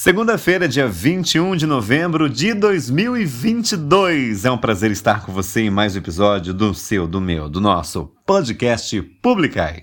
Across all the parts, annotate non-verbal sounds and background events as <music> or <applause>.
Segunda-feira, dia 21 de novembro de 2022. É um prazer estar com você em mais um episódio do seu, do meu, do nosso podcast Publicai.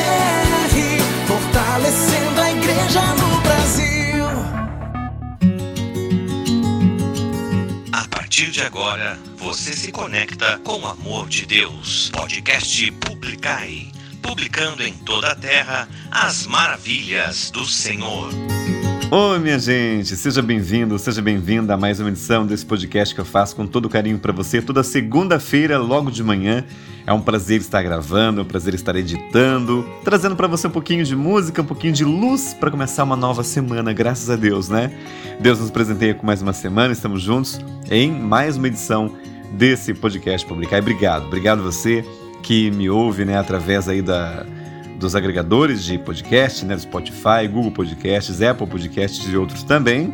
de agora, você se conecta com o amor de Deus. Podcast Publicai. Publicando em toda a terra as maravilhas do Senhor. Oi, minha gente, seja bem-vindo, seja bem-vinda a mais uma edição desse podcast que eu faço com todo carinho para você toda segunda-feira, logo de manhã. É um prazer estar gravando, é um prazer estar editando, trazendo para você um pouquinho de música, um pouquinho de luz para começar uma nova semana, graças a Deus, né? Deus nos presenteia com mais uma semana, estamos juntos em mais uma edição desse podcast Publicar. E obrigado, obrigado você que me ouve, né, através aí da dos agregadores de podcast, né, Spotify, Google Podcasts, Apple Podcasts e outros também.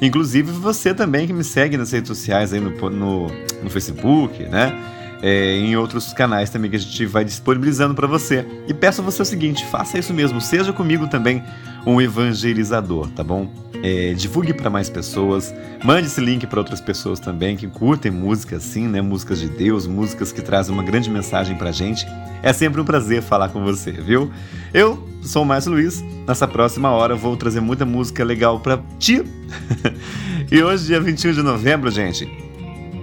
Inclusive você também que me segue nas redes sociais aí no, no, no Facebook, né? É, em outros canais também que a gente vai disponibilizando para você. E peço a você o seguinte: faça isso mesmo, seja comigo também um evangelizador, tá bom? É, divulgue para mais pessoas, mande esse link para outras pessoas também que curtem música assim, né? Músicas de Deus, músicas que trazem uma grande mensagem pra gente. É sempre um prazer falar com você, viu? Eu sou o Márcio Luiz. Nessa próxima hora vou trazer muita música legal pra ti. <laughs> e hoje, dia 21 de novembro, gente,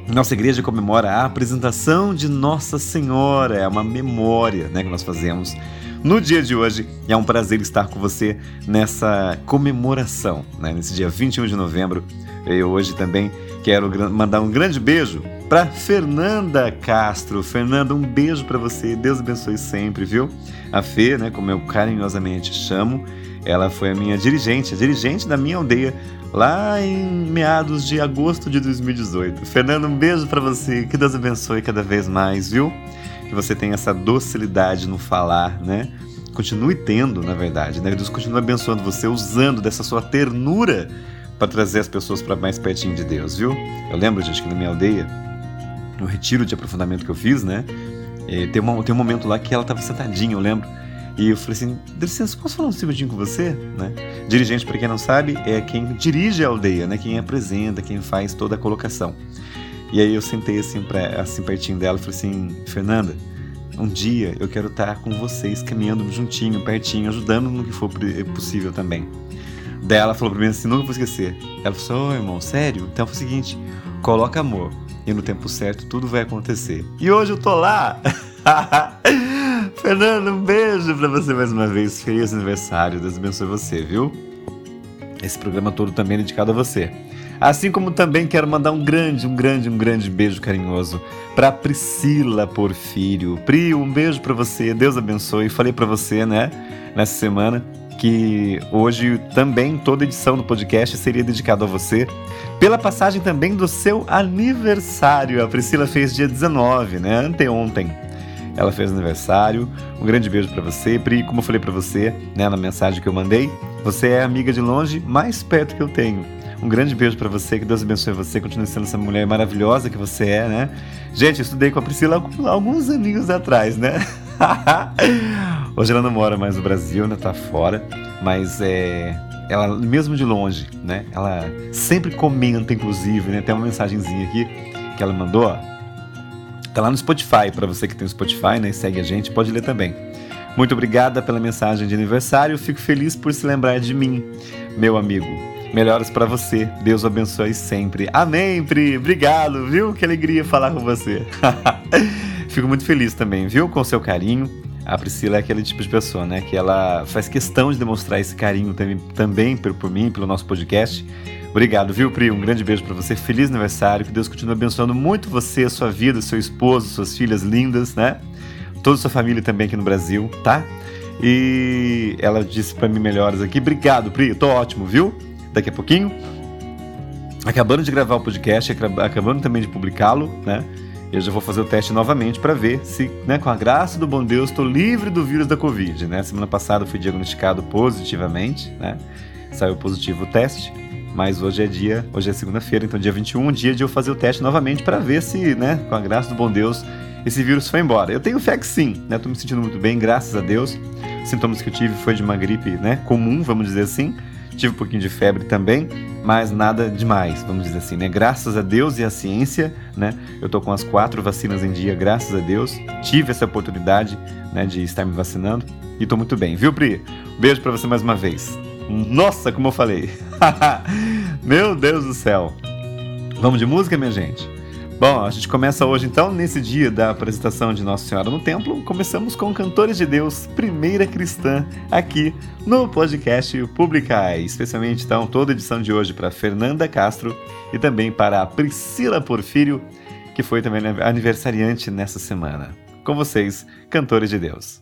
nossa igreja comemora a apresentação de Nossa Senhora, é uma memória né, que nós fazemos no dia de hoje. É um prazer estar com você nessa comemoração, né, nesse dia 21 de novembro. Eu hoje também quero mandar um grande beijo para Fernanda Castro. Fernanda, um beijo para você. Deus abençoe sempre, viu? A Fê, né, como eu carinhosamente chamo, ela foi a minha dirigente, a dirigente da minha aldeia lá em meados de agosto de 2018. Fernanda, um beijo para você. Que Deus abençoe cada vez mais, viu? Que você tenha essa docilidade no falar, né? Continue tendo, na verdade, né? Deus continue abençoando você usando dessa sua ternura para trazer as pessoas para mais pertinho de Deus, viu? Eu lembro, gente, que na minha aldeia, no retiro de aprofundamento que eu fiz, né? Eh, tem, uma, tem um momento lá que ela estava sentadinha, eu lembro. E eu falei assim: dá licença, posso falar um segundinho com você? Né? Dirigente, para quem não sabe, é quem dirige a aldeia, né? Quem apresenta, quem faz toda a colocação. E aí eu sentei assim, pra, assim pertinho dela e falei assim: Fernanda, um dia eu quero estar com vocês caminhando juntinho, pertinho, ajudando no que for possível também. Daí ela falou pra mim assim, nunca vou esquecer. Ela falou assim, oh, irmão, sério? Então é o seguinte, coloca amor. E no tempo certo tudo vai acontecer. E hoje eu tô lá! <laughs> Fernando, um beijo pra você mais uma vez. Feliz aniversário. Deus abençoe você, viu? Esse programa todo também é dedicado a você. Assim como também quero mandar um grande, um grande, um grande beijo carinhoso para Priscila Porfírio. Pri, um beijo para você. Deus abençoe. Falei para você, né, nessa semana que hoje também toda edição do podcast seria dedicada a você, pela passagem também do seu aniversário. A Priscila fez dia 19, né? Anteontem. Ela fez aniversário. Um grande beijo para você, Pri. Como eu falei para você, né, na mensagem que eu mandei, você é amiga de longe mais perto que eu tenho. Um grande beijo para você, que Deus abençoe você, continue sendo essa mulher maravilhosa que você é, né? Gente, eu estudei com a Priscila alguns aninhos atrás, né? <laughs> Hoje ela não mora mais no Brasil, né? Tá fora. Mas é. Ela, mesmo de longe, né? Ela sempre comenta, inclusive, né? Tem uma mensagenzinha aqui que ela mandou, ó. Tá lá no Spotify, para você que tem o Spotify, né? E segue a gente, pode ler também. Muito obrigada pela mensagem de aniversário. Fico feliz por se lembrar de mim, meu amigo. Melhoras para você. Deus abençoe sempre. Amém, Pri. Obrigado, viu? Que alegria falar com você. <laughs> Fico muito feliz também, viu? Com seu carinho. A Priscila é aquele tipo de pessoa, né? Que ela faz questão de demonstrar esse carinho também, também por, por mim, pelo nosso podcast. Obrigado, viu, Pri? Um grande beijo para você. Feliz aniversário. Que Deus continue abençoando muito você, sua vida, seu esposo, suas filhas lindas, né? Toda a sua família também aqui no Brasil, tá? E ela disse para mim melhoras aqui. Obrigado, Pri. Tô ótimo, viu? Daqui a pouquinho. Acabando de gravar o podcast, acabando também de publicá-lo, né? Eu já vou fazer o teste novamente para ver se, né, com a graça do bom Deus, estou livre do vírus da Covid. Né? Semana passada fui diagnosticado positivamente, né? saiu positivo o teste, mas hoje é dia, hoje é segunda-feira, então dia 21, dia de eu fazer o teste novamente para ver se, né, com a graça do bom Deus, esse vírus foi embora. Eu tenho fé que sim, né? Tô me sentindo muito bem, graças a Deus. Os sintomas que eu tive foi de uma gripe, né, comum, vamos dizer assim. Tive um pouquinho de febre também, mas nada demais, vamos dizer assim, né? Graças a Deus e à ciência, né? Eu tô com as quatro vacinas em dia, graças a Deus. Tive essa oportunidade, né, de estar me vacinando e tô muito bem, viu, Pri? Beijo para você mais uma vez. Nossa, como eu falei. <laughs> Meu Deus do céu. Vamos de música, minha gente? Bom, a gente começa hoje então, nesse dia da apresentação de Nossa Senhora no Templo, começamos com Cantores de Deus, Primeira Cristã, aqui no podcast Publicai. Especialmente então, toda a edição de hoje para Fernanda Castro e também para a Priscila Porfírio, que foi também aniversariante nessa semana. Com vocês, Cantores de Deus.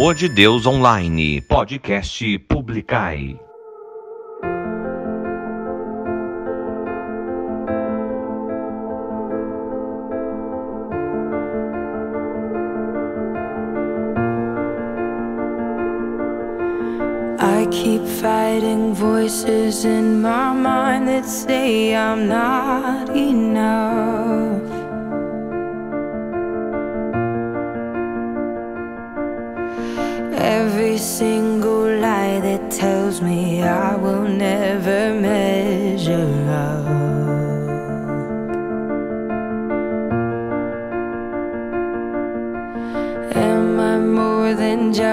amor de Deus online, podcast Publicai. I keep fighting voices in my mind that say I'm not enough.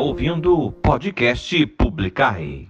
ouvindo o podcast Publicar.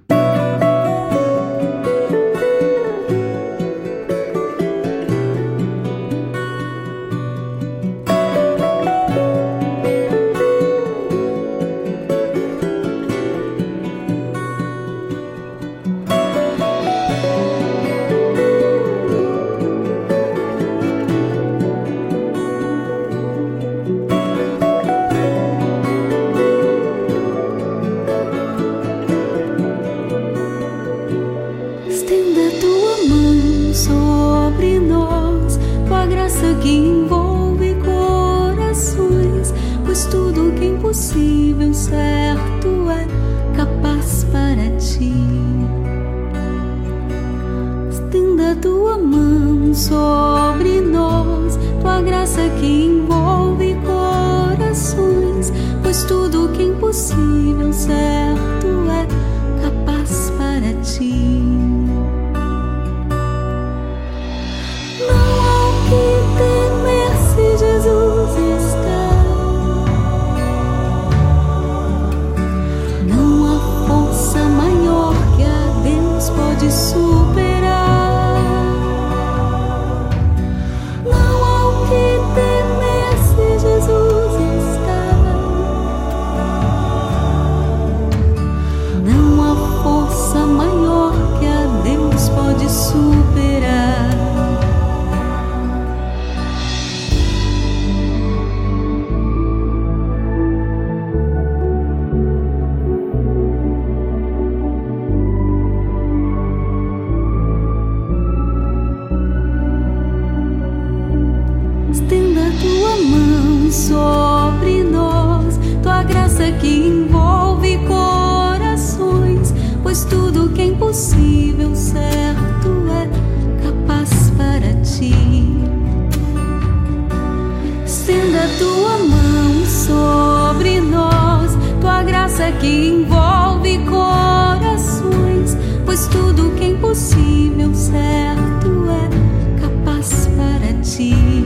Que envolve corações, pois tudo que é impossível, certo é capaz para ti.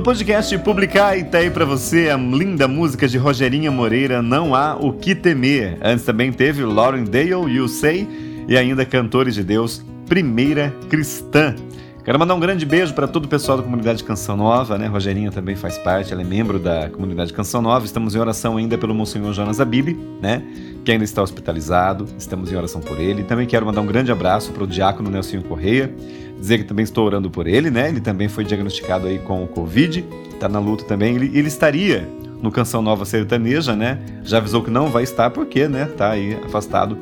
No podcast Publicar e tá aí pra você a linda música de Rogerinha Moreira, Não Há O Que Temer. Antes também teve Lauren Dale, You Say, e ainda Cantores de Deus, Primeira Cristã. Quero mandar um grande beijo para todo o pessoal da comunidade Canção Nova, né? Rogerinha também faz parte, ela é membro da comunidade Canção Nova. Estamos em oração ainda pelo Monsenhor Jonas Abib, né? Que ainda está hospitalizado. Estamos em oração por ele. Também quero mandar um grande abraço para o diácono Nelsinho Correia, dizer que também estou orando por ele, né? Ele também foi diagnosticado aí com o Covid, tá na luta também. Ele, ele estaria no Canção Nova Sertaneja, né? Já avisou que não vai estar porque, né? Tá aí afastado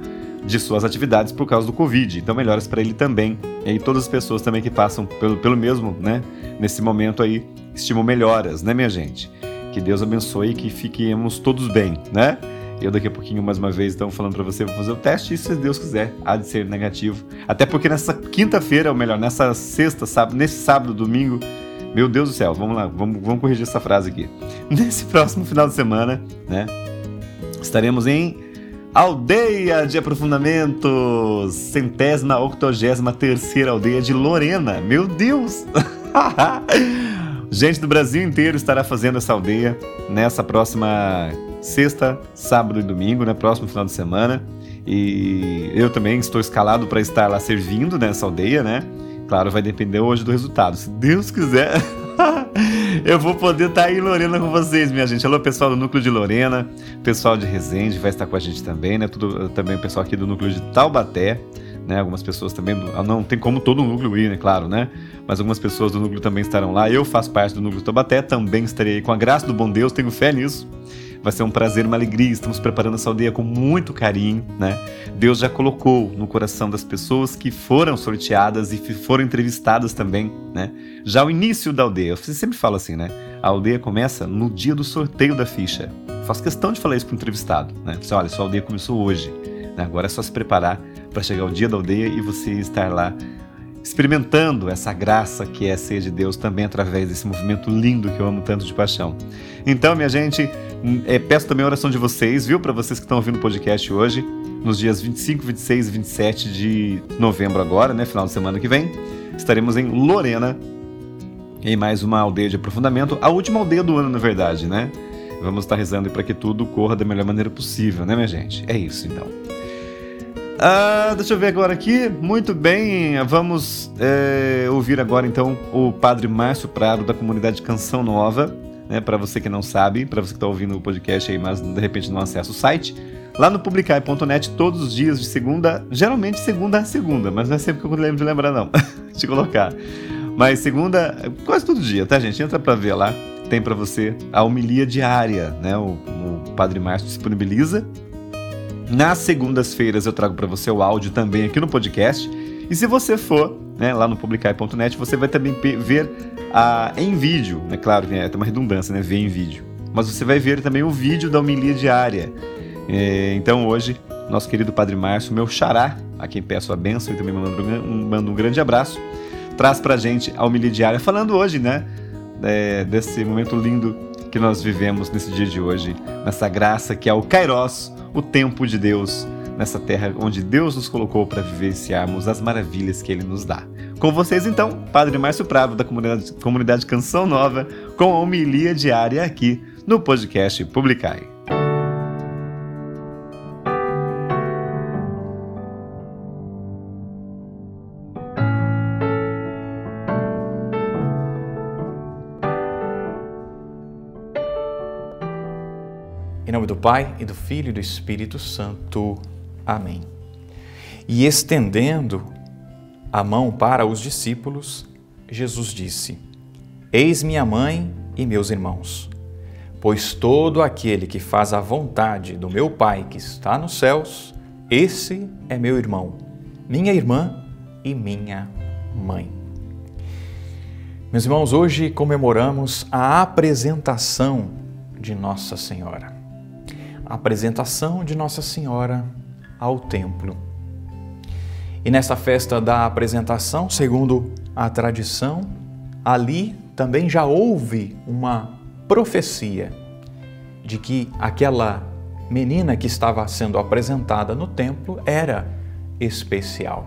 de suas atividades por causa do Covid. Então, melhoras para ele também. E aí, todas as pessoas também que passam pelo, pelo mesmo, né? Nesse momento aí, estimam melhoras, né, minha gente? Que Deus abençoe e que fiquemos todos bem, né? Eu daqui a pouquinho, mais uma vez, então, falando para você, vou fazer o teste e se Deus quiser, há de ser negativo. Até porque nessa quinta-feira, ou melhor, nessa sexta, sábado, nesse sábado, domingo, meu Deus do céu, vamos lá, vamos, vamos corrigir essa frase aqui. <laughs> Nesse próximo final de semana, né? Estaremos em Aldeia de Aprofundamentos, centésima, octogésima terceira aldeia de Lorena. Meu Deus! <laughs> Gente do Brasil inteiro estará fazendo essa aldeia nessa próxima sexta, sábado e domingo, né? Próximo final de semana. E eu também estou escalado para estar lá servindo nessa aldeia, né? Claro, vai depender hoje do resultado. Se Deus quiser, <laughs> eu vou poder estar aí em Lorena com vocês, minha gente. Alô, pessoal do núcleo de Lorena, pessoal de Resende vai estar com a gente também, né? Tudo, também o pessoal aqui do núcleo de Taubaté, né? Algumas pessoas também, ah, não tem como todo o núcleo ir, né? Claro, né? Mas algumas pessoas do núcleo também estarão lá. Eu faço parte do núcleo de Taubaté, também estarei aí com a graça do bom Deus, tenho fé nisso. Vai ser um prazer, uma alegria. Estamos preparando essa aldeia com muito carinho, né? Deus já colocou no coração das pessoas que foram sorteadas e foram entrevistadas também, né? Já o início da aldeia, eu sempre falo assim, né? A aldeia começa no dia do sorteio da ficha. Faço questão de falar isso para o entrevistado, né? Você, olha, sua aldeia começou hoje, né? Agora é só se preparar para chegar o dia da aldeia e você estar lá experimentando essa graça que é ser de Deus também através desse movimento lindo que eu amo tanto de paixão. Então, minha gente, é, peço também a oração de vocês, viu? Para vocês que estão ouvindo o podcast hoje, nos dias 25, 26 e 27 de novembro agora, né? Final de semana que vem, estaremos em Lorena, em mais uma aldeia de aprofundamento, a última aldeia do ano, na verdade, né? Vamos estar rezando para que tudo corra da melhor maneira possível, né, minha gente? É isso, então. Ah, deixa eu ver agora aqui. Muito bem, vamos é, ouvir agora então o Padre Márcio Prado da comunidade Canção Nova. Né, para você que não sabe, para você que está ouvindo o podcast aí, mas de repente não acessa o site, lá no publicai.net todos os dias de segunda, geralmente segunda a segunda, mas não é sempre que eu lembro de lembrar não, <laughs> de colocar. Mas segunda, quase todo dia, tá gente? Entra para ver lá, tem para você a homilia diária, né? O, o Padre Márcio disponibiliza nas segundas-feiras eu trago para você o áudio também aqui no podcast. E se você for né, lá no publicai.net, você vai também ver a, em vídeo. É claro que é, tem uma redundância, né? Ver em vídeo. Mas você vai ver também o vídeo da homilia diária. É, então hoje, nosso querido Padre Márcio, meu xará, a quem peço a benção e também mando um, mando um grande abraço, traz pra gente a homilia diária, falando hoje, né? É, desse momento lindo que nós vivemos nesse dia de hoje, nessa graça que é o Kairos, o tempo de Deus nessa terra onde Deus nos colocou para vivenciarmos as maravilhas que Ele nos dá. Com vocês, então, Padre Márcio Prado, da comunidade, comunidade Canção Nova, com a homilia diária aqui no podcast Publicai. Pai, e do Filho e do Espírito Santo. Amém. E estendendo a mão para os discípulos, Jesus disse: Eis minha mãe e meus irmãos. Pois todo aquele que faz a vontade do meu Pai que está nos céus, esse é meu irmão, minha irmã e minha mãe. Meus irmãos, hoje comemoramos a apresentação de Nossa Senhora apresentação de Nossa Senhora ao templo. E nessa festa da apresentação, segundo a tradição, ali também já houve uma profecia de que aquela menina que estava sendo apresentada no templo era especial.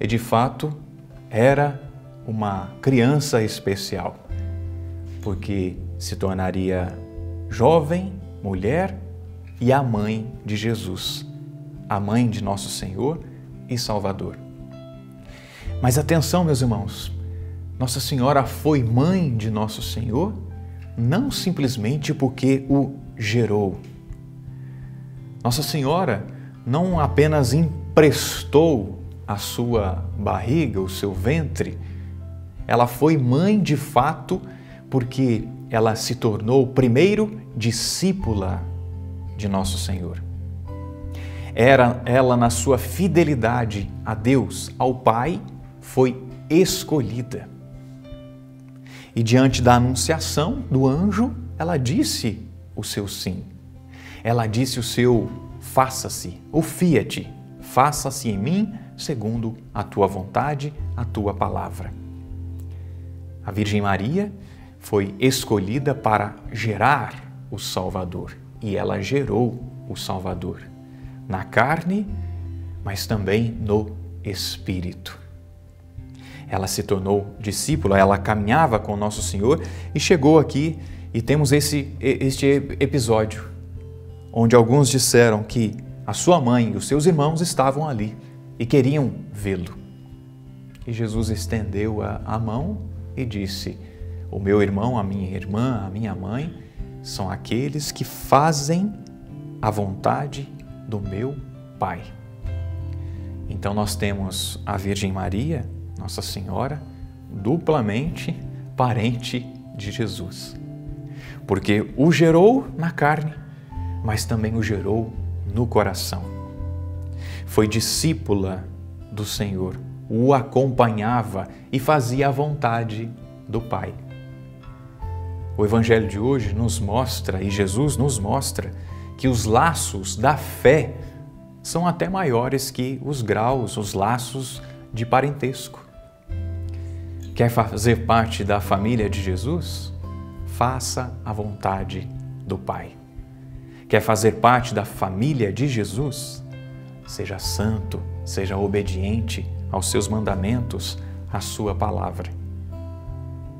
E de fato era uma criança especial, porque se tornaria jovem mulher e a mãe de Jesus, a mãe de nosso Senhor e Salvador. Mas atenção, meus irmãos, Nossa Senhora foi mãe de nosso Senhor não simplesmente porque o gerou. Nossa Senhora não apenas emprestou a sua barriga, o seu ventre, ela foi mãe de fato porque ela se tornou primeiro discípula de nosso Senhor. Era ela na sua fidelidade a Deus, ao Pai, foi escolhida. E diante da anunciação do anjo, ela disse o seu sim. Ela disse o seu faça-se, o fiat, faça-se em mim segundo a tua vontade, a tua palavra. A Virgem Maria foi escolhida para gerar o Salvador e ela gerou o Salvador na carne, mas também no espírito. Ela se tornou discípula, ela caminhava com nosso Senhor e chegou aqui e temos esse este episódio onde alguns disseram que a sua mãe e os seus irmãos estavam ali e queriam vê-lo. E Jesus estendeu a, a mão e disse: o meu irmão, a minha irmã, a minha mãe são aqueles que fazem a vontade do meu Pai. Então nós temos a Virgem Maria, Nossa Senhora, duplamente parente de Jesus. Porque o gerou na carne, mas também o gerou no coração. Foi discípula do Senhor, o acompanhava e fazia a vontade do Pai. O Evangelho de hoje nos mostra, e Jesus nos mostra, que os laços da fé são até maiores que os graus, os laços de parentesco. Quer fazer parte da família de Jesus? Faça a vontade do Pai. Quer fazer parte da família de Jesus? Seja santo, seja obediente aos seus mandamentos, à sua palavra.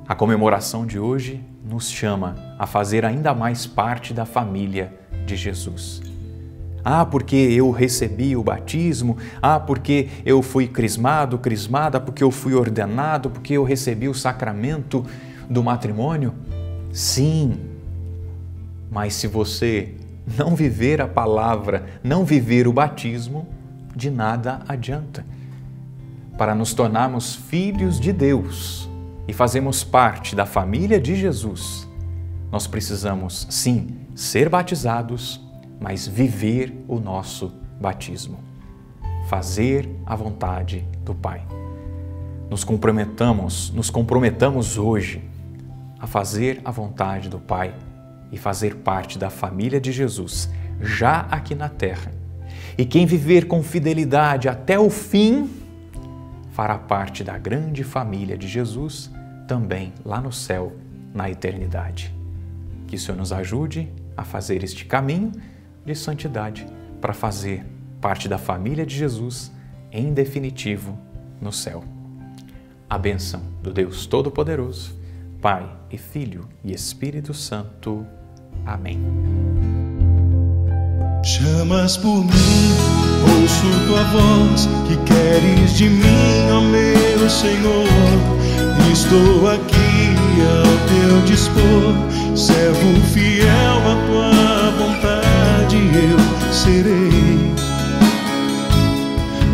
A comemoração de hoje nos chama a fazer ainda mais parte da família de Jesus. Ah, porque eu recebi o batismo, ah, porque eu fui crismado, crismada, porque eu fui ordenado, porque eu recebi o sacramento do matrimônio. Sim, mas se você não viver a palavra, não viver o batismo, de nada adianta. Para nos tornarmos filhos de Deus e fazermos parte da família de Jesus, nós precisamos, sim, ser batizados mas viver o nosso batismo. Fazer a vontade do Pai. Nos comprometamos, nos comprometamos hoje a fazer a vontade do Pai e fazer parte da família de Jesus, já aqui na terra. E quem viver com fidelidade até o fim, fará parte da grande família de Jesus, também lá no céu, na eternidade. Que o Senhor nos ajude a fazer este caminho de santidade para fazer parte da família de Jesus, em definitivo, no céu. A bênção do Deus Todo-Poderoso, Pai e Filho e Espírito Santo. Amém. Chamas por mim, ouço tua voz, que queres de mim, ó meu Senhor. Estou aqui ao teu dispor, servo fiel à tua vontade eu serei.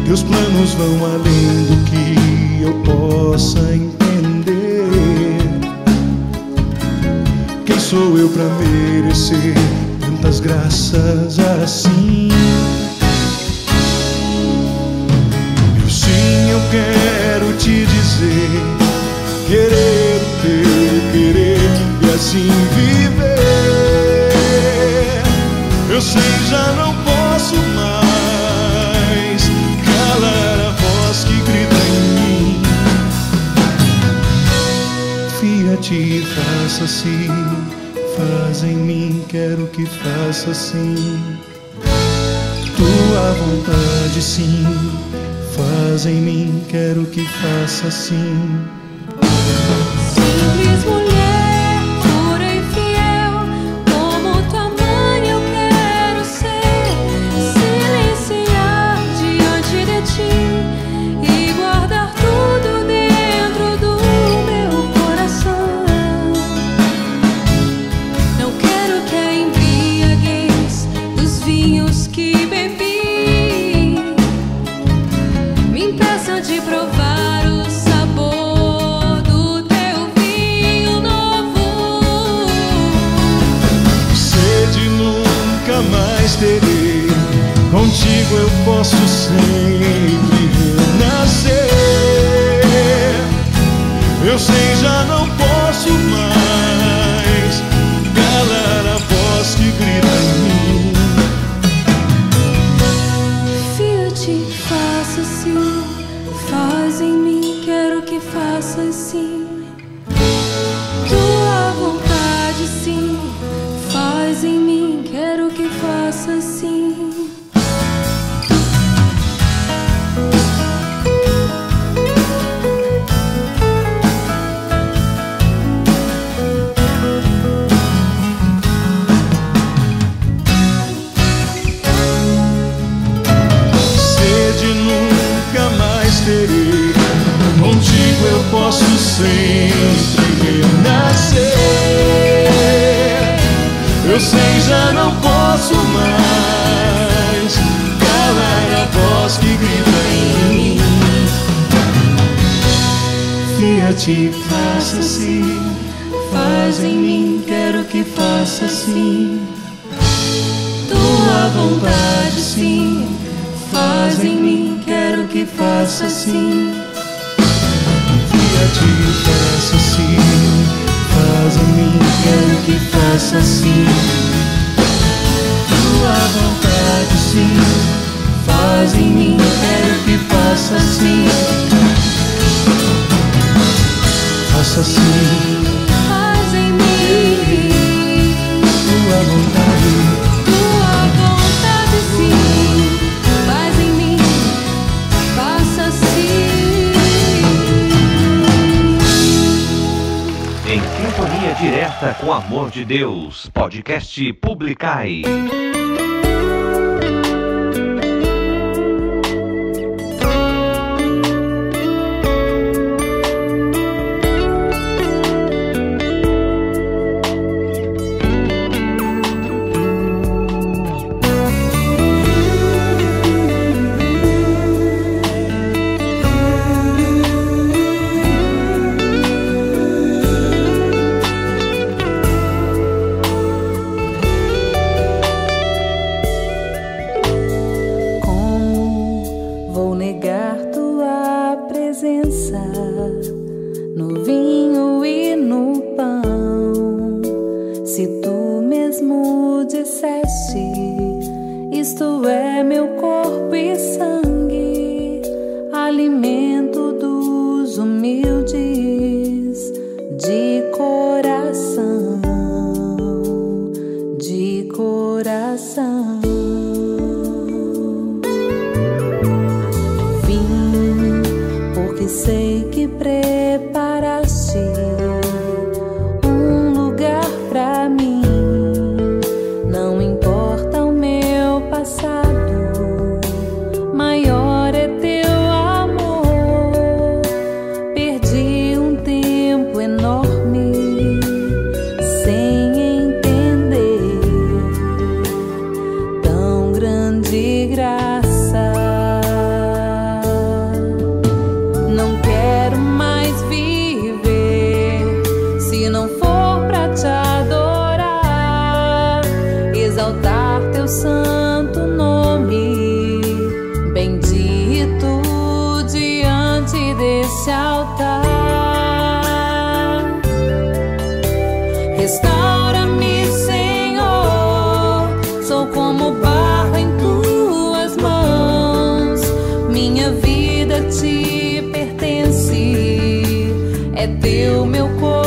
Teus planos vão além do que eu possa entender. Quem sou eu para merecer tantas graças assim? Sim, eu quero te dizer, querer o teu querer e assim viver. Eu sei, já não posso mais calar a voz que grita em mim. Fia-te faça assim, faz em mim, quero que faça assim. Tua vontade, sim, faz em mim, quero que faça assim. Simples eu posso sempre renascer. Eu sei, já não posso mais te faça assim, faz em mim, quero que faça assim. Tua vontade, sim, faz em mim, quero que faça assim. Que te ti faça assim, faz em mim, quero que faça assim. Tua vontade, sim, faz em mim, quero que faça assim faça sim, Faz em mim tua vontade. Tua vontade, sim. Faz em mim, faça sim. Em sintonia direta com amor de Deus. Podcast Publicai. te pertence, é teu meu corpo.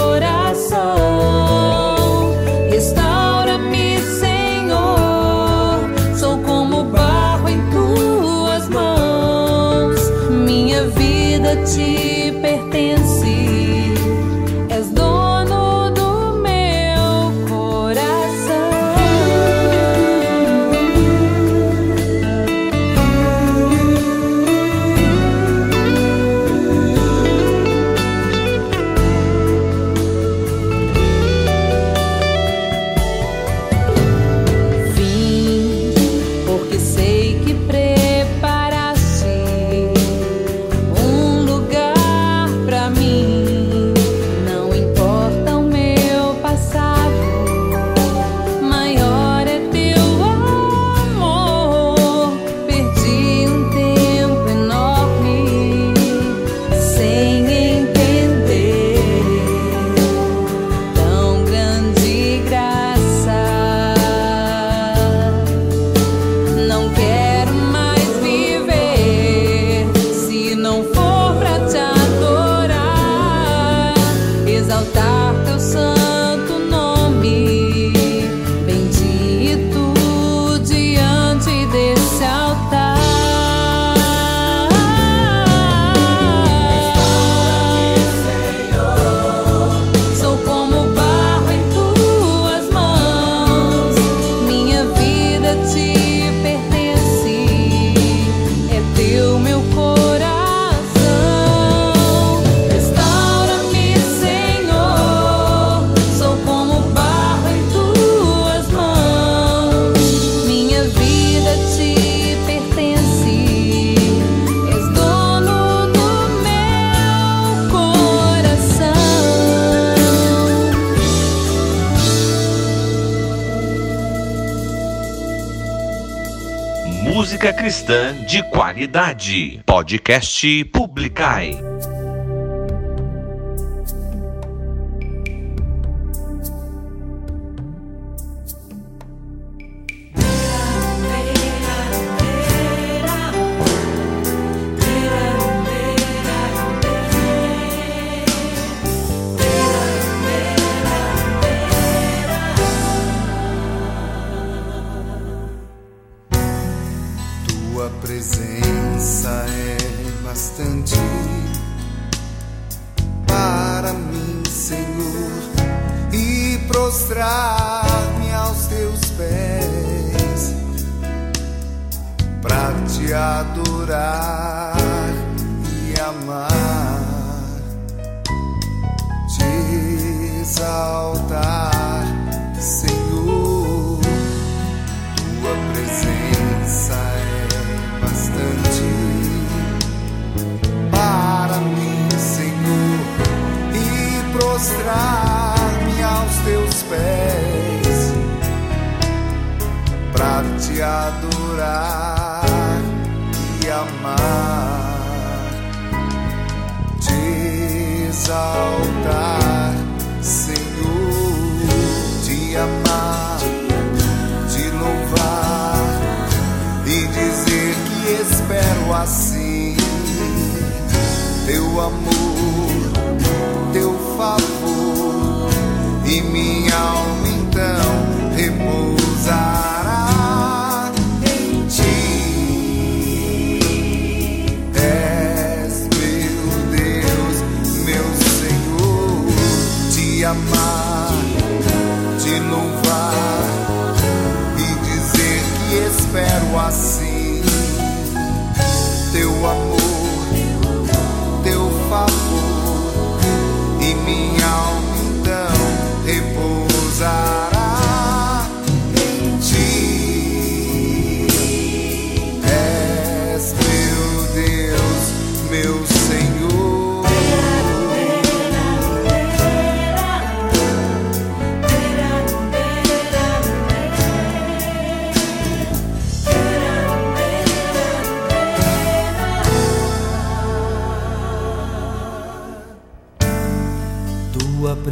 qualidade. Podcast Publicai.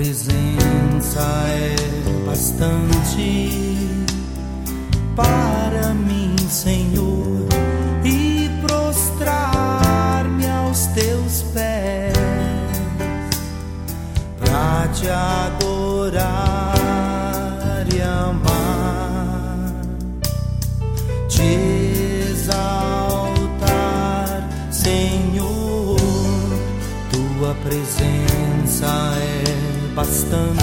Presença é bastante para mim, Senhor, e prostrar-me aos teus pés pra te adorar e amar, te exaltar, Senhor. Tua presença é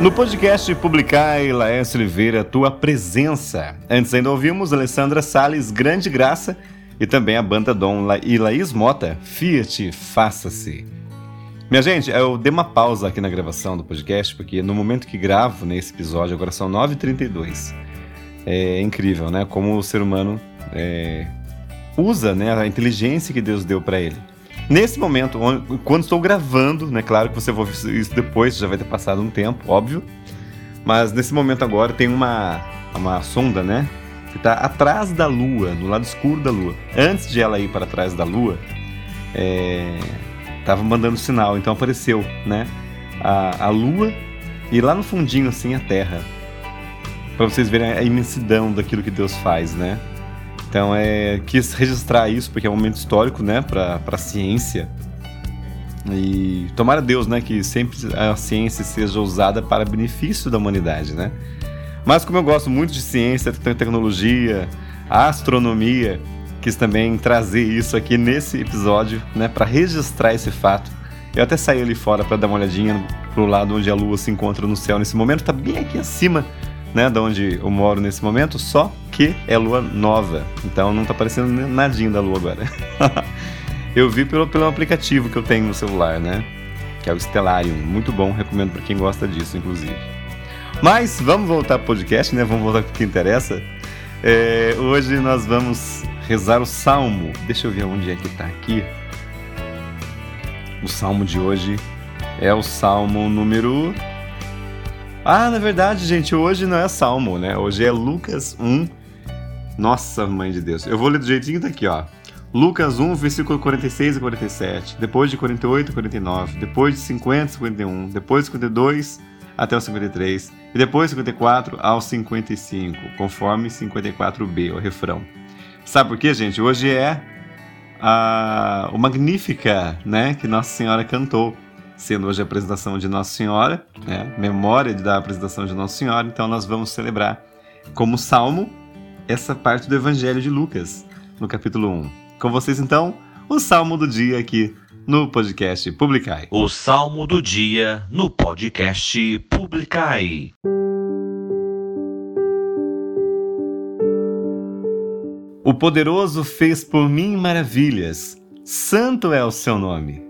No podcast Publicai, Laércio Oliveira, Tua Presença. Antes ainda ouvimos Alessandra Salles, Grande Graça, e também a banda Dom La- e Laís Mota, Fiat, Faça-se. Minha gente, eu dei uma pausa aqui na gravação do podcast, porque no momento que gravo nesse episódio, agora são 9h32. É incrível, né? Como o ser humano é, usa né, a inteligência que Deus deu para ele. Nesse momento, quando estou gravando, né? Claro que você vai ouvir isso depois, já vai ter passado um tempo, óbvio. Mas nesse momento agora tem uma, uma sonda, né? Que está atrás da Lua, no lado escuro da Lua. Antes de ela ir para trás da Lua, é, tava mandando sinal, então apareceu, né? A, a Lua e lá no fundinho assim a Terra, para vocês verem a imensidão daquilo que Deus faz, né? Então é quis registrar isso porque é um momento histórico, né? Para para ciência e tomara Deus, né, que sempre a ciência seja usada para benefício da humanidade, né? Mas como eu gosto muito de ciência, tecnologia, astronomia, quis também trazer isso aqui nesse episódio, né, para registrar esse fato. Eu até saí ali fora para dar uma olhadinha pro lado onde a lua se encontra no céu nesse momento, tá bem aqui acima, né, da onde eu moro nesse momento, só que é lua nova. Então não tá aparecendo nadinho da lua agora. <laughs> eu vi pelo, pelo aplicativo que eu tenho no celular, né? Que é o Stellarium. Muito bom, recomendo para quem gosta disso, inclusive. Mas vamos voltar pro podcast, né? Vamos voltar pro que interessa. É, hoje nós vamos rezar o Salmo. Deixa eu ver onde é que tá aqui. O Salmo de hoje é o Salmo número. Ah, na verdade, gente, hoje não é Salmo, né? Hoje é Lucas 1. Nossa, mãe de Deus. Eu vou ler do jeitinho daqui, ó. Lucas 1, versículo 46 e 47. Depois de 48 e 49. Depois de 50 e 51. Depois de 52 até o 53. E depois 54 ao 55, conforme 54b, o refrão. Sabe por quê, gente? Hoje é a, o Magnífica, né, que Nossa Senhora cantou, sendo hoje a apresentação de Nossa Senhora, né, memória da apresentação de Nossa Senhora, então nós vamos celebrar como salmo essa parte do Evangelho de Lucas, no capítulo 1. Com vocês, então, o salmo do dia aqui no podcast Publicai. O salmo do dia no podcast Publicai. O poderoso fez por mim maravilhas, santo é o seu nome.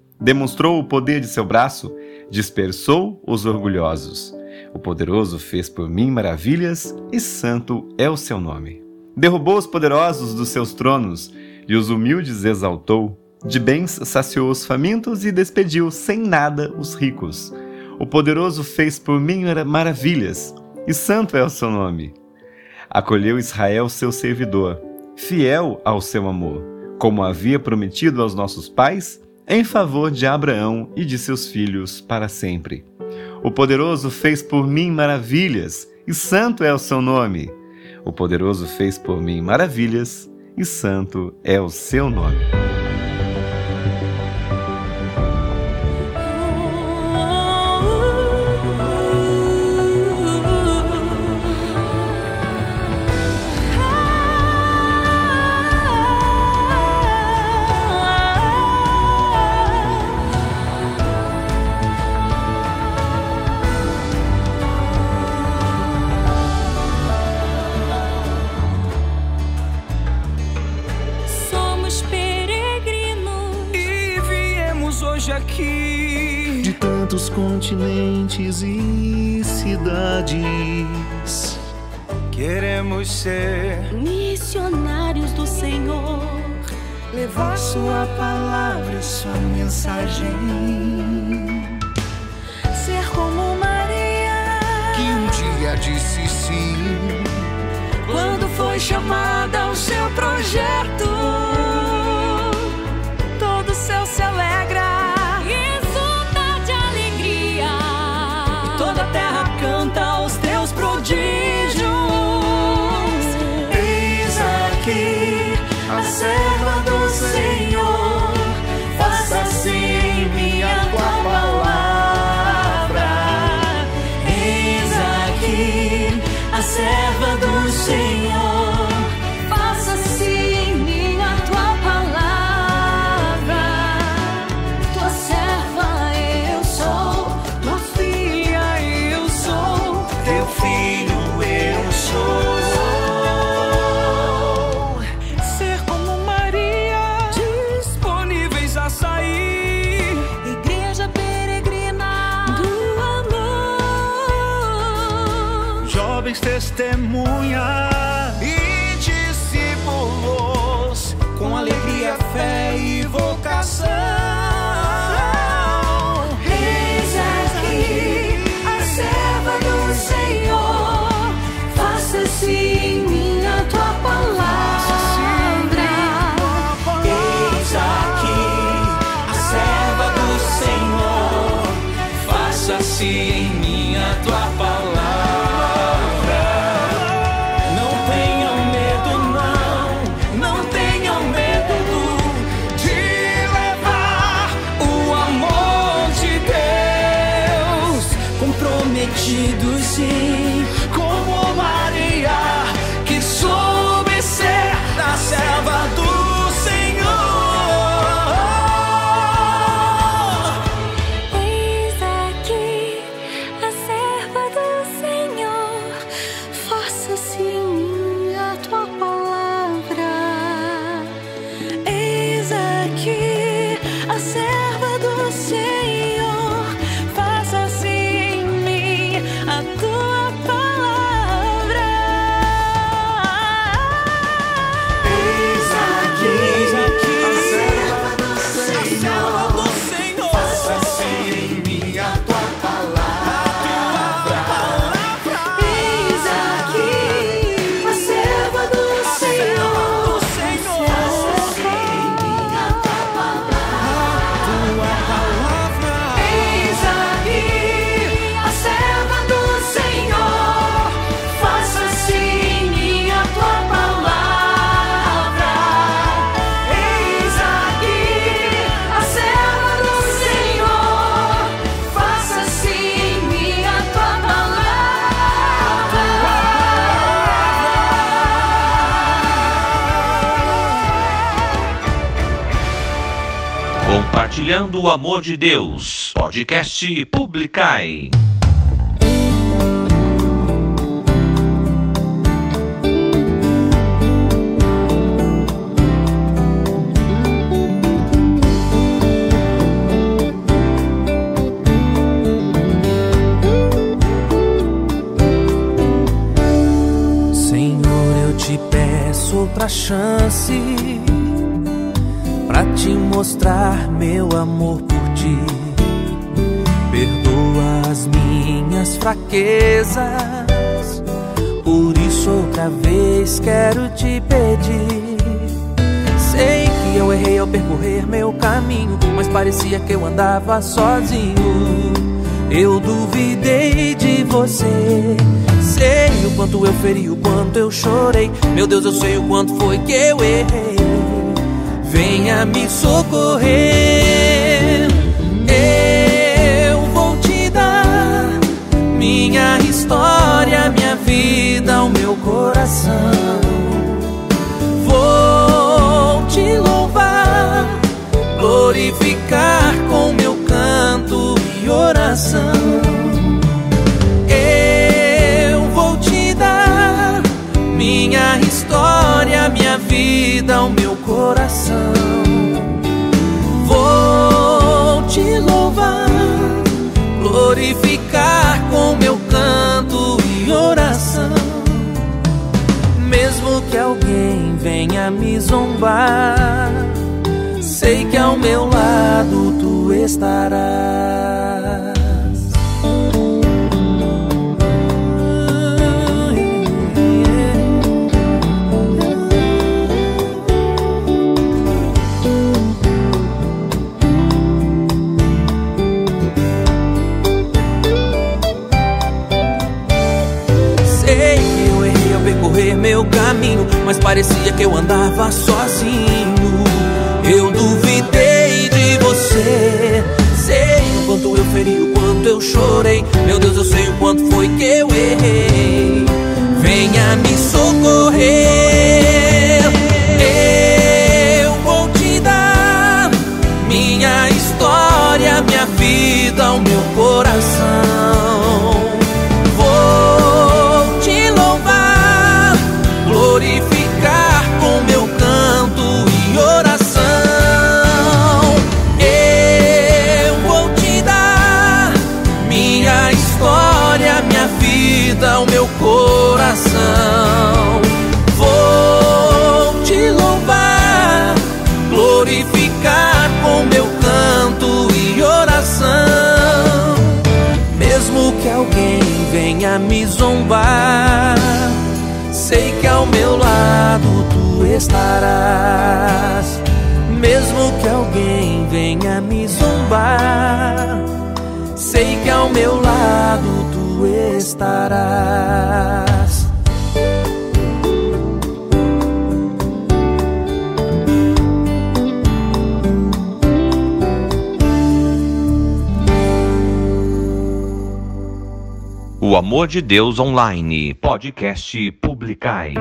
Demonstrou o poder de seu braço, dispersou os orgulhosos. O poderoso fez por mim maravilhas e santo é o seu nome. Derrubou os poderosos dos seus tronos e os humildes exaltou. De bens saciou os famintos e despediu sem nada os ricos. O poderoso fez por mim maravilhas e santo é o seu nome. Acolheu Israel, seu servidor, fiel ao seu amor, como havia prometido aos nossos pais, em favor de Abraão e de seus filhos para sempre. O poderoso fez por mim maravilhas, e santo é o seu nome. O poderoso fez por mim maravilhas, e santo é o seu nome. Hoje aqui de tantos continentes e cidades. Queremos ser missionários do Senhor. levar sua palavra e sua mensagem. Ser como Maria Que um dia disse sim. quando foi chamada ao seu projeto. Compartilhando o amor de Deus. Podcast Publicai. Mostrar meu amor por ti. Perdoa as minhas fraquezas, por isso outra vez quero te pedir. Sei que eu errei ao percorrer meu caminho, mas parecia que eu andava sozinho. Eu duvidei de você. Sei o quanto eu feri, o quanto eu chorei. Meu Deus, eu sei o quanto foi que eu errei. Venha me socorrer. Eu vou te dar minha história, minha vida, o meu coração. Vou te louvar, glorificar com meu canto e oração. Eu vou te dar minha história, minha vida, o meu coração. Vou te louvar, glorificar com meu canto e oração. Mesmo que alguém venha me zombar, sei que ao meu lado tu estarás. Caminho, mas parecia que eu andava sozinho. Eu duvidei de você. Sei o quanto eu feri, o quanto eu chorei. Meu Deus, eu sei o quanto foi que eu errei. Venha me socorrer. venha me zombar. Sei que ao meu lado tu estarás, mesmo que alguém venha me zombar. Sei que ao meu lado tu estarás. O Amor de Deus Online, podcast Publicai.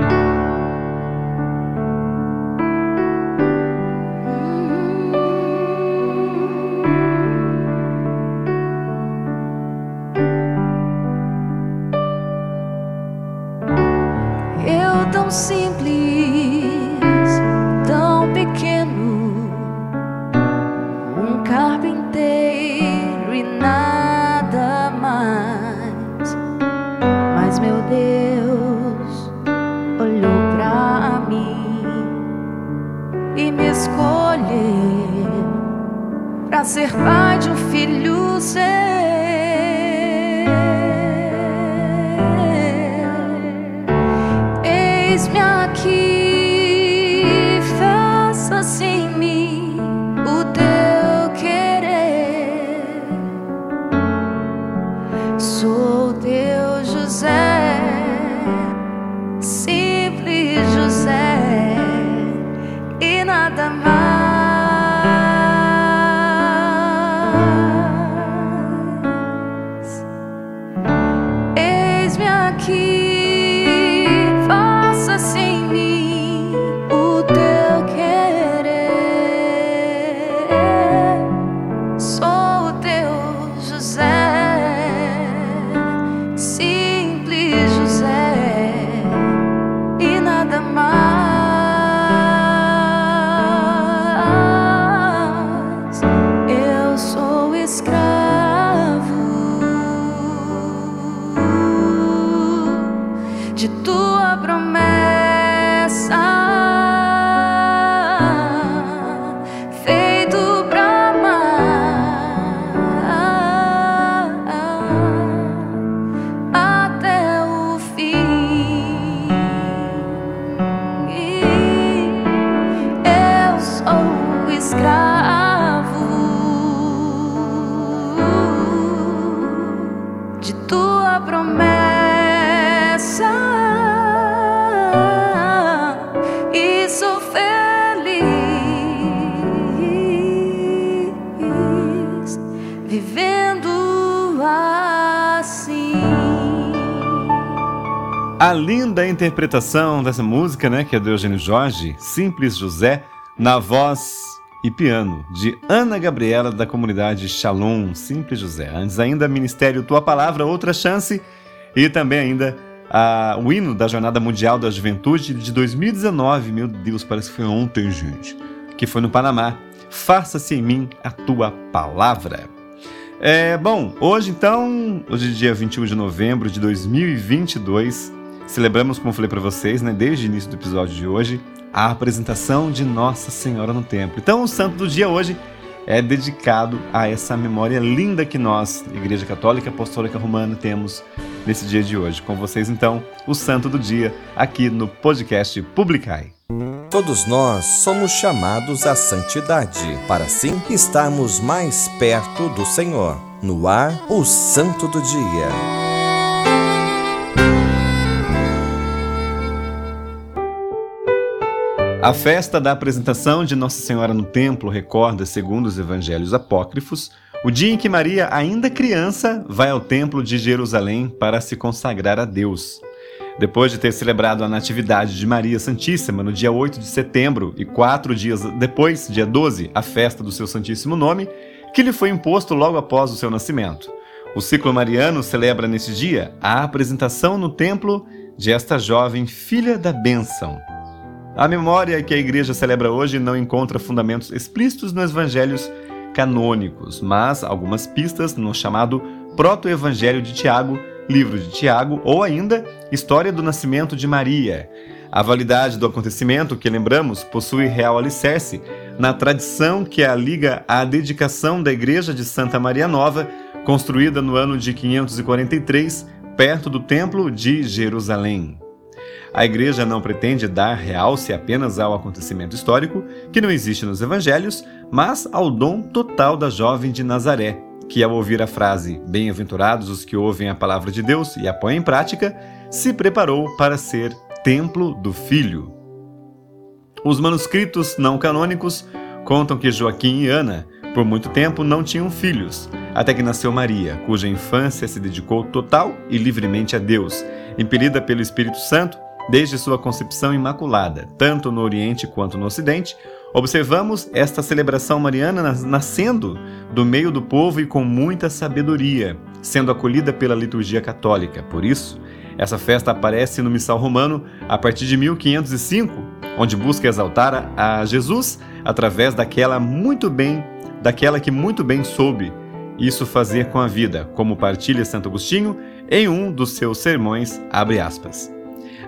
Promessa e sou feliz vivendo assim. A linda interpretação dessa música, né, que é do Eugênio Jorge, Simples José, na voz e piano de Ana Gabriela da comunidade Shalom, Simples José. Antes ainda, Ministério Tua Palavra, Outra Chance e também ainda a- o hino da Jornada Mundial da Juventude de 2019. Meu Deus, parece que foi ontem, gente. Que foi no Panamá. Faça-se em mim a tua palavra. É, bom, hoje então, hoje é dia 21 de novembro de 2022, celebramos, como falei para vocês, né, desde o início do episódio de hoje, a apresentação de Nossa Senhora no templo. Então, o santo do dia hoje é dedicado a essa memória linda que nós, Igreja Católica Apostólica Romana, temos nesse dia de hoje. Com vocês, então, o santo do dia aqui no podcast Publicai. Todos nós somos chamados à santidade, para assim estarmos mais perto do Senhor. No ar, o Santo do Dia. A festa da apresentação de Nossa Senhora no templo recorda, segundo os evangelhos apócrifos, o dia em que Maria, ainda criança, vai ao templo de Jerusalém para se consagrar a Deus. Depois de ter celebrado a Natividade de Maria Santíssima no dia 8 de setembro e quatro dias depois, dia 12, a festa do seu Santíssimo Nome, que lhe foi imposto logo após o seu nascimento. O ciclo mariano celebra nesse dia a apresentação no templo de esta jovem filha da bênção. A memória que a igreja celebra hoje não encontra fundamentos explícitos nos evangelhos canônicos, mas algumas pistas no chamado Proto-Evangelho de Tiago, livro de Tiago, ou ainda História do Nascimento de Maria. A validade do acontecimento, que lembramos, possui real alicerce na tradição que a liga à dedicação da igreja de Santa Maria Nova, construída no ano de 543, perto do Templo de Jerusalém. A igreja não pretende dar realce apenas ao acontecimento histórico, que não existe nos evangelhos, mas ao dom total da jovem de Nazaré, que ao ouvir a frase Bem-aventurados os que ouvem a palavra de Deus e a põem em prática, se preparou para ser templo do Filho. Os manuscritos não canônicos contam que Joaquim e Ana, por muito tempo, não tinham filhos, até que nasceu Maria, cuja infância se dedicou total e livremente a Deus, impelida pelo Espírito Santo desde sua concepção imaculada, tanto no Oriente quanto no Ocidente. Observamos esta celebração mariana nascendo do meio do povo e com muita sabedoria, sendo acolhida pela liturgia católica. Por isso, essa festa aparece no Missal Romano a partir de 1505, onde busca exaltar a Jesus através daquela muito bem, daquela que muito bem soube isso fazer com a vida, como partilha Santo Agostinho em um dos seus sermões, abre aspas.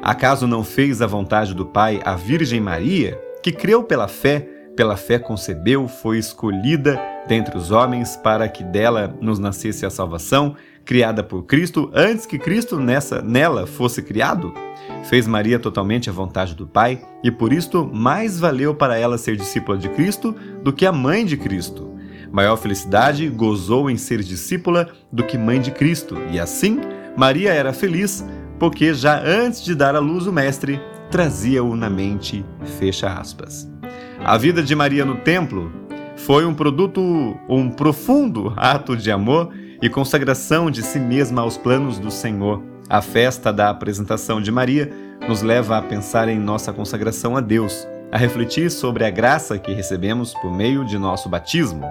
Acaso não fez a vontade do Pai a Virgem Maria, que creu pela fé, pela fé concebeu, foi escolhida dentre os homens para que dela nos nascesse a salvação, criada por Cristo antes que Cristo nessa nela fosse criado? Fez Maria totalmente a vontade do Pai e por isto mais valeu para ela ser discípula de Cristo do que a mãe de Cristo. Maior felicidade gozou em ser discípula do que mãe de Cristo, e assim Maria era feliz, porque já antes de dar à luz o Mestre, trazia-o na mente. Fecha aspas. A vida de Maria no templo foi um produto, um profundo ato de amor e consagração de si mesma aos planos do Senhor. A festa da apresentação de Maria nos leva a pensar em nossa consagração a Deus, a refletir sobre a graça que recebemos por meio de nosso batismo.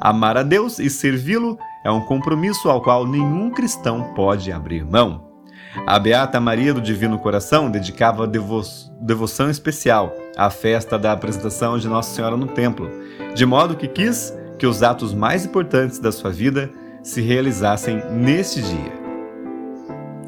Amar a Deus e servi-lo é um compromisso ao qual nenhum cristão pode abrir mão. A Beata Maria do Divino Coração dedicava devo devoção especial à festa da apresentação de Nossa Senhora no templo, de modo que quis que os atos mais importantes da sua vida se realizassem neste dia.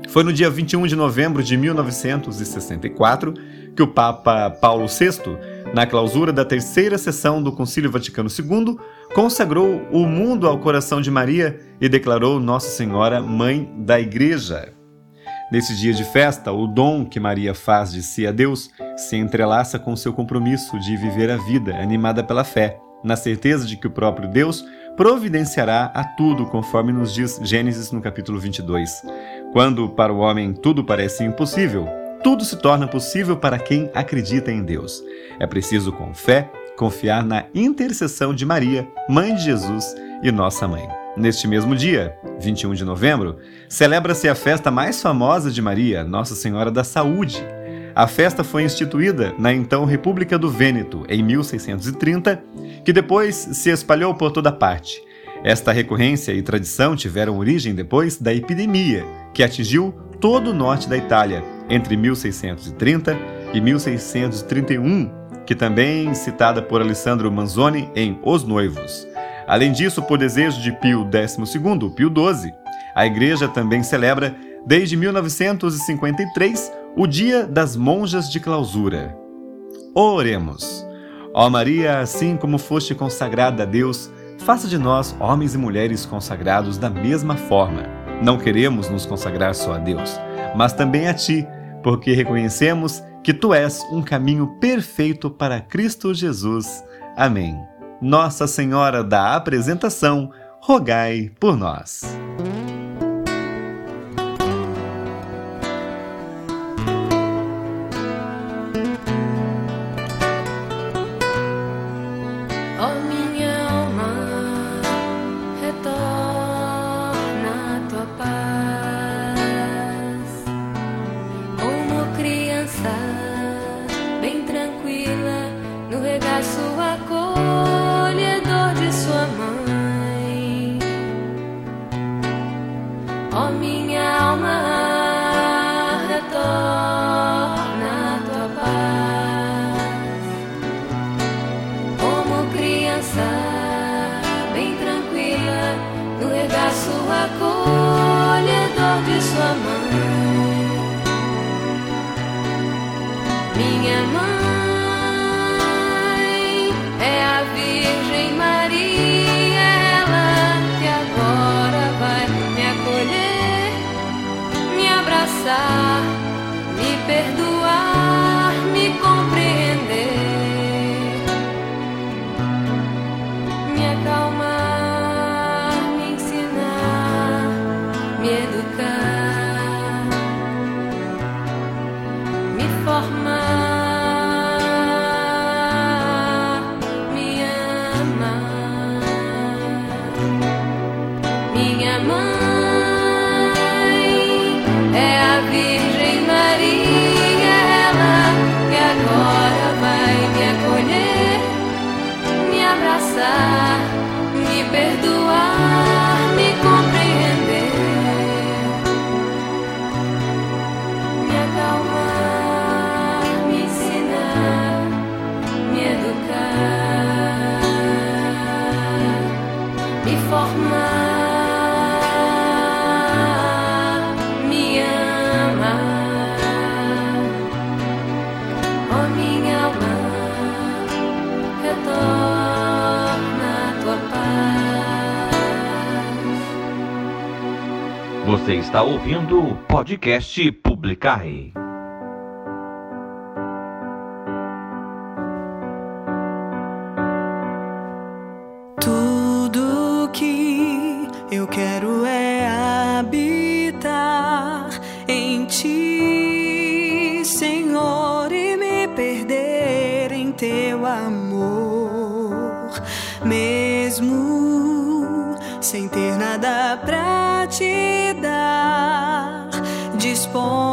Foi no dia 21 de novembro de 1964 que o Papa Paulo VI, na clausura da terceira sessão do Concílio Vaticano II, consagrou o mundo ao coração de Maria e declarou Nossa Senhora Mãe da Igreja. Nesse dia de festa, o dom que Maria faz de si a Deus se entrelaça com seu compromisso de viver a vida animada pela fé, na certeza de que o próprio Deus providenciará a tudo, conforme nos diz Gênesis no capítulo 22. Quando para o homem tudo parece impossível, tudo se torna possível para quem acredita em Deus. É preciso, com fé, confiar na intercessão de Maria, mãe de Jesus e nossa mãe. Neste mesmo dia, 21 de novembro, celebra-se a festa mais famosa de Maria, Nossa Senhora da Saúde. A festa foi instituída na então República do Vêneto, em 1630, que depois se espalhou por toda parte. Esta recorrência e tradição tiveram origem depois da epidemia, que atingiu todo o norte da Itália, entre 1630 e 1631, que também citada por Alessandro Manzoni em Os Noivos. Além disso, por desejo de Pio XII, Pio XII, a Igreja também celebra, desde 1953, o Dia das Monjas de Clausura. Oremos. Ó Maria, assim como foste consagrada a Deus, faça de nós homens e mulheres consagrados da mesma forma. Não queremos nos consagrar só a Deus, mas também a Ti, porque reconhecemos que Tu és um caminho perfeito para Cristo Jesus. Amém. Nossa Senhora da Apresentação, rogai por nós. Minha mãe é a Virgem Maria, ela que agora vai me acolher, me abraçar, me perdoar. Você está ouvindo o podcast Publicai. born.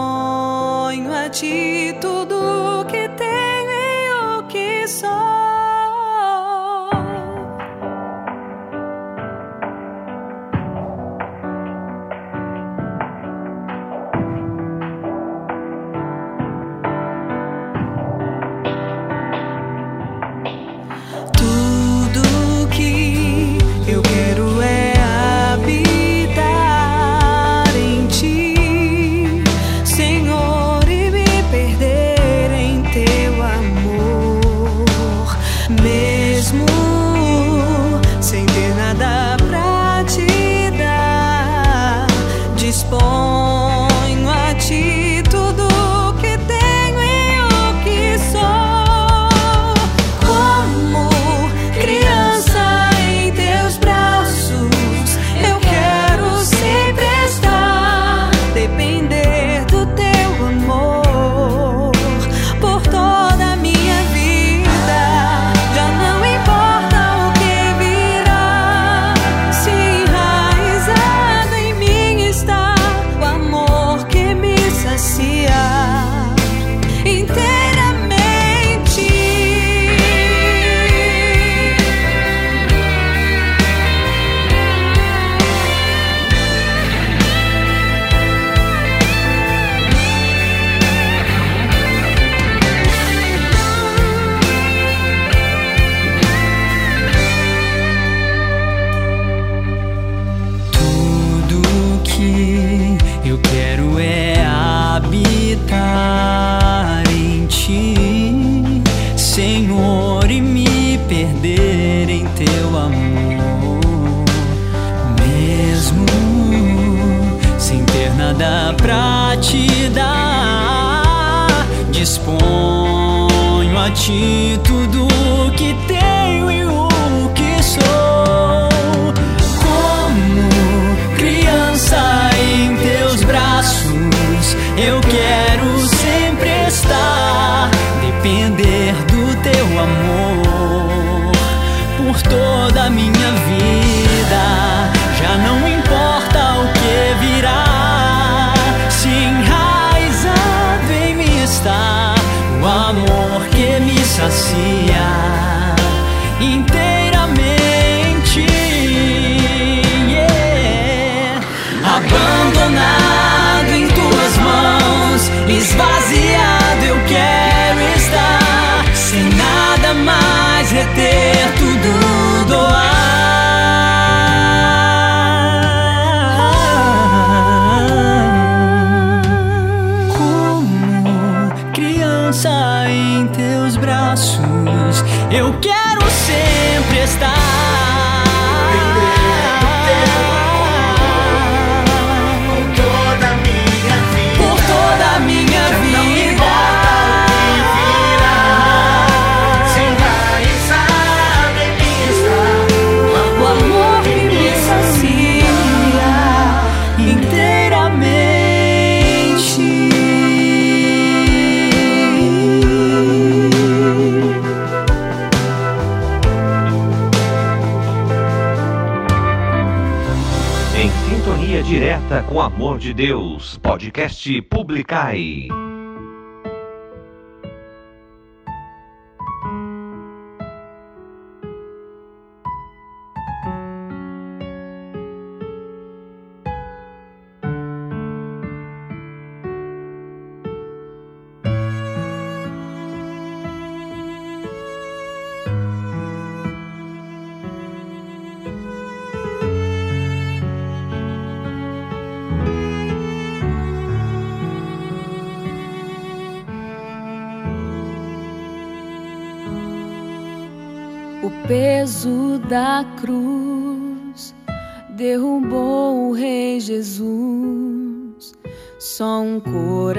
is Direta com amor de Deus. Podcast Publicai.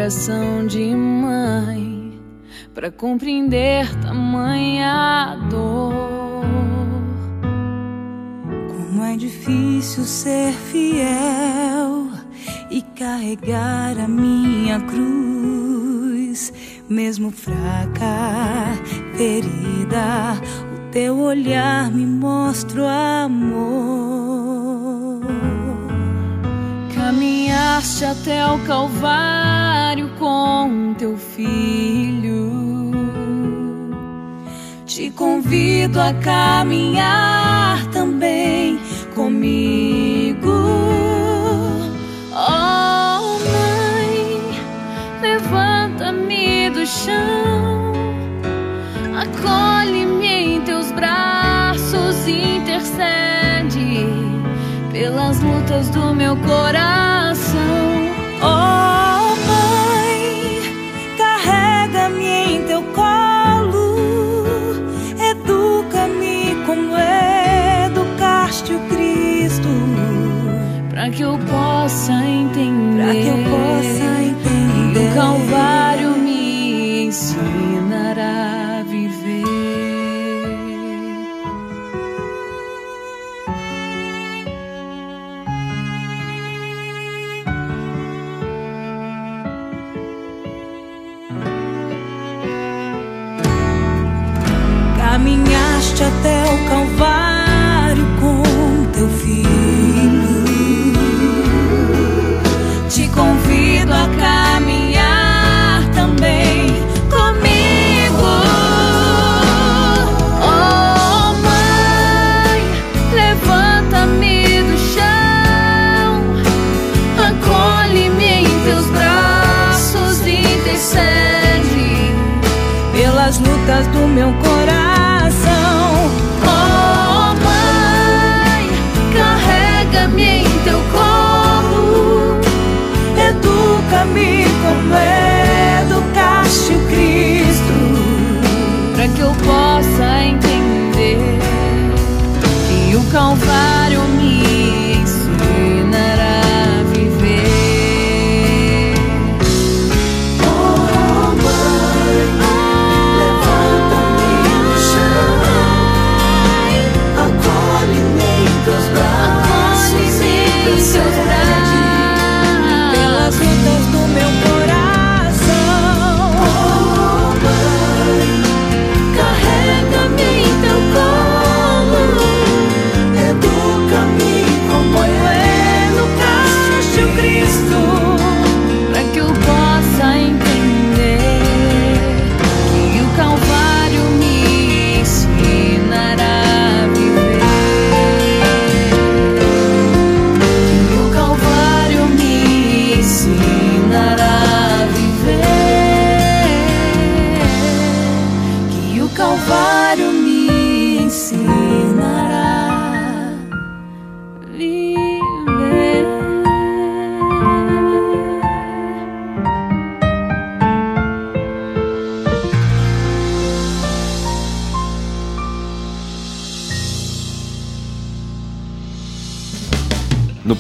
Coração de mãe para compreender tamanha dor. Como é difícil ser fiel e carregar a minha cruz, mesmo fraca, ferida. O teu olhar me mostra o amor. Caminhaste até o Calvário com teu filho. Te convido a caminhar também comigo. Lutas do meu coração. Oh, mãe, carrega-me em teu colo, educa-me como educaste o Cristo, Pra que eu possa entender, para que eu possa entender. Educa-me como educaste o Cristo. para que eu possa entender que o Calvário me ensinará a viver. Oh, mãe, levanta-me do chão, acolhe-me em teus braços, em teus intercede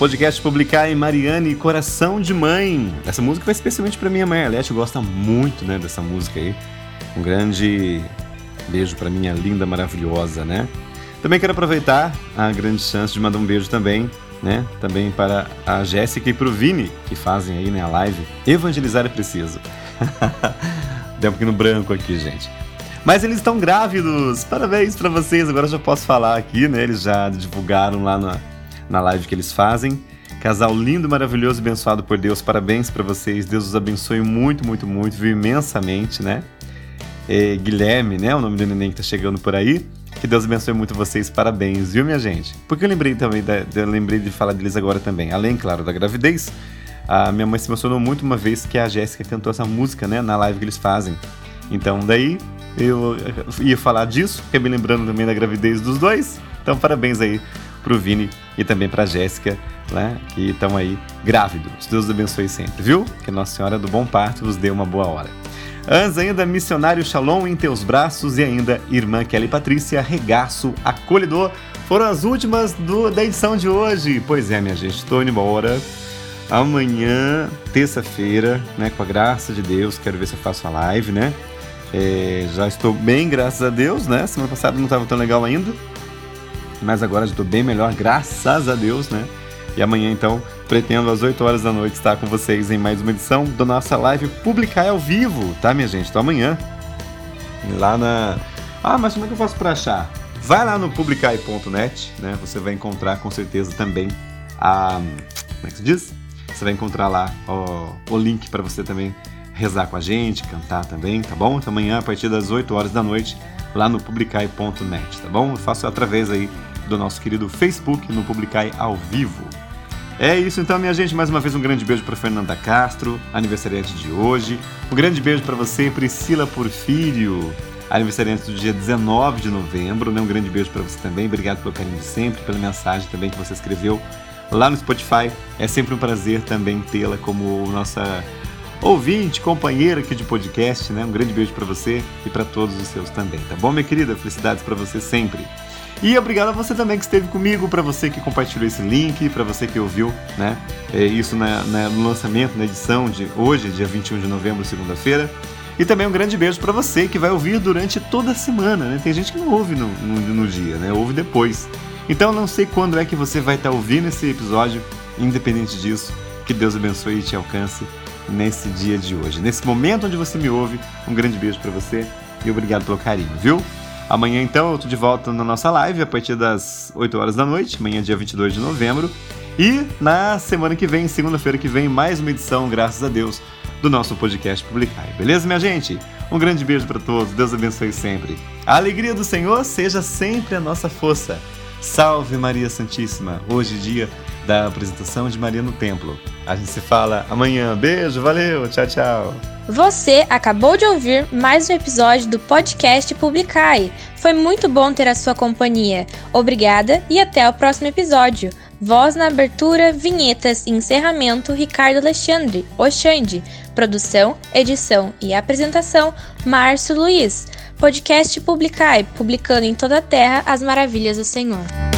podcast Publicar em Mariane Coração de Mãe. Essa música vai especialmente para minha mãe. A Leti gosta muito né, dessa música aí. Um grande beijo para minha linda, maravilhosa, né? Também quero aproveitar a grande chance de mandar um beijo também, né? Também para a Jéssica e para o Vini, que fazem aí né, a live. Evangelizar é preciso. <laughs> Deu um pouquinho branco aqui, gente. Mas eles estão grávidos! Parabéns para vocês! Agora já posso falar aqui, né? Eles já divulgaram lá na, na live que eles fazem. Casal lindo, maravilhoso, abençoado por Deus. Parabéns para vocês. Deus os abençoe muito, muito, muito, viu imensamente, né? É, Guilherme, né? O nome do neném que tá chegando por aí. Que Deus abençoe muito vocês. Parabéns, viu, minha gente? Porque eu lembrei também, da, eu lembrei de falar deles agora também. Além, claro, da gravidez. A minha mãe se emocionou muito uma vez que a Jéssica cantou essa música, né? Na live que eles fazem. Então, daí eu ia falar disso, fiquei me lembrando também da gravidez dos dois. Então, parabéns aí pro Vini e também pra Jéssica, né? Que estão aí grávidos. Deus abençoe sempre, viu? Que Nossa Senhora do Bom Parto vos dê uma boa hora. Antes ainda, missionário Shalom em teus braços e ainda irmã Kelly Patrícia, regaço acolhedor. Foram as últimas do, da edição de hoje. Pois é, minha gente, estou indo embora. Amanhã, terça-feira, né, com a graça de Deus, quero ver se eu faço a live, né? É, já estou bem, graças a Deus, né? Semana passada não estava tão legal ainda, mas agora estou bem melhor, graças a Deus, né? E amanhã, então, pretendo às 8 horas da noite estar com vocês em mais uma edição da nossa live Publicar ao vivo, tá, minha gente? Então amanhã, lá na. Ah, mas como é que eu faço para achar? Vai lá no publicai.net, né? Você vai encontrar com certeza também a. Como é que se diz? Você vai encontrar lá o, o link para você também rezar com a gente, cantar também, tá bom? Então amanhã, a partir das 8 horas da noite, lá no publicai.net, tá bom? Eu faço através aí do nosso querido Facebook no Publicai ao vivo. É isso então, minha gente. Mais uma vez um grande beijo para Fernanda Castro, aniversariante de hoje. Um grande beijo para você, Priscila Porfírio, aniversariante do dia 19 de novembro. Né? Um grande beijo para você também. Obrigado pelo carinho de sempre, pela mensagem também que você escreveu lá no Spotify. É sempre um prazer também tê-la como nossa ouvinte, companheira aqui de podcast, né? Um grande beijo para você e para todos os seus também, tá bom, minha querida? Felicidades para você sempre. E obrigado a você também que esteve comigo, para você que compartilhou esse link, para você que ouviu, né? É isso na, na, no lançamento, na edição de hoje, dia 21 de novembro, segunda-feira. E também um grande beijo para você que vai ouvir durante toda a semana, né? Tem gente que não ouve no, no, no dia, né? Ouve depois. Então não sei quando é que você vai estar tá ouvindo esse episódio, independente disso, que Deus abençoe e te alcance nesse dia de hoje. Nesse momento onde você me ouve, um grande beijo para você e obrigado pelo carinho, viu? Amanhã, então, eu tô de volta na nossa live a partir das 8 horas da noite, amanhã, dia 22 de novembro. E na semana que vem, segunda-feira que vem, mais uma edição, graças a Deus, do nosso podcast Publicai. Beleza, minha gente? Um grande beijo para todos, Deus abençoe sempre. A alegria do Senhor seja sempre a nossa força. Salve Maria Santíssima! Hoje, dia da apresentação de Maria no Templo. A gente se fala amanhã. Beijo, valeu, tchau, tchau. Você acabou de ouvir mais um episódio do podcast Publicai. Foi muito bom ter a sua companhia. Obrigada e até o próximo episódio. Voz na abertura, vinhetas e encerramento Ricardo Alexandre, Oxande. Produção, edição e apresentação Márcio Luiz. Podcast Publicai, publicando em toda a terra as maravilhas do Senhor.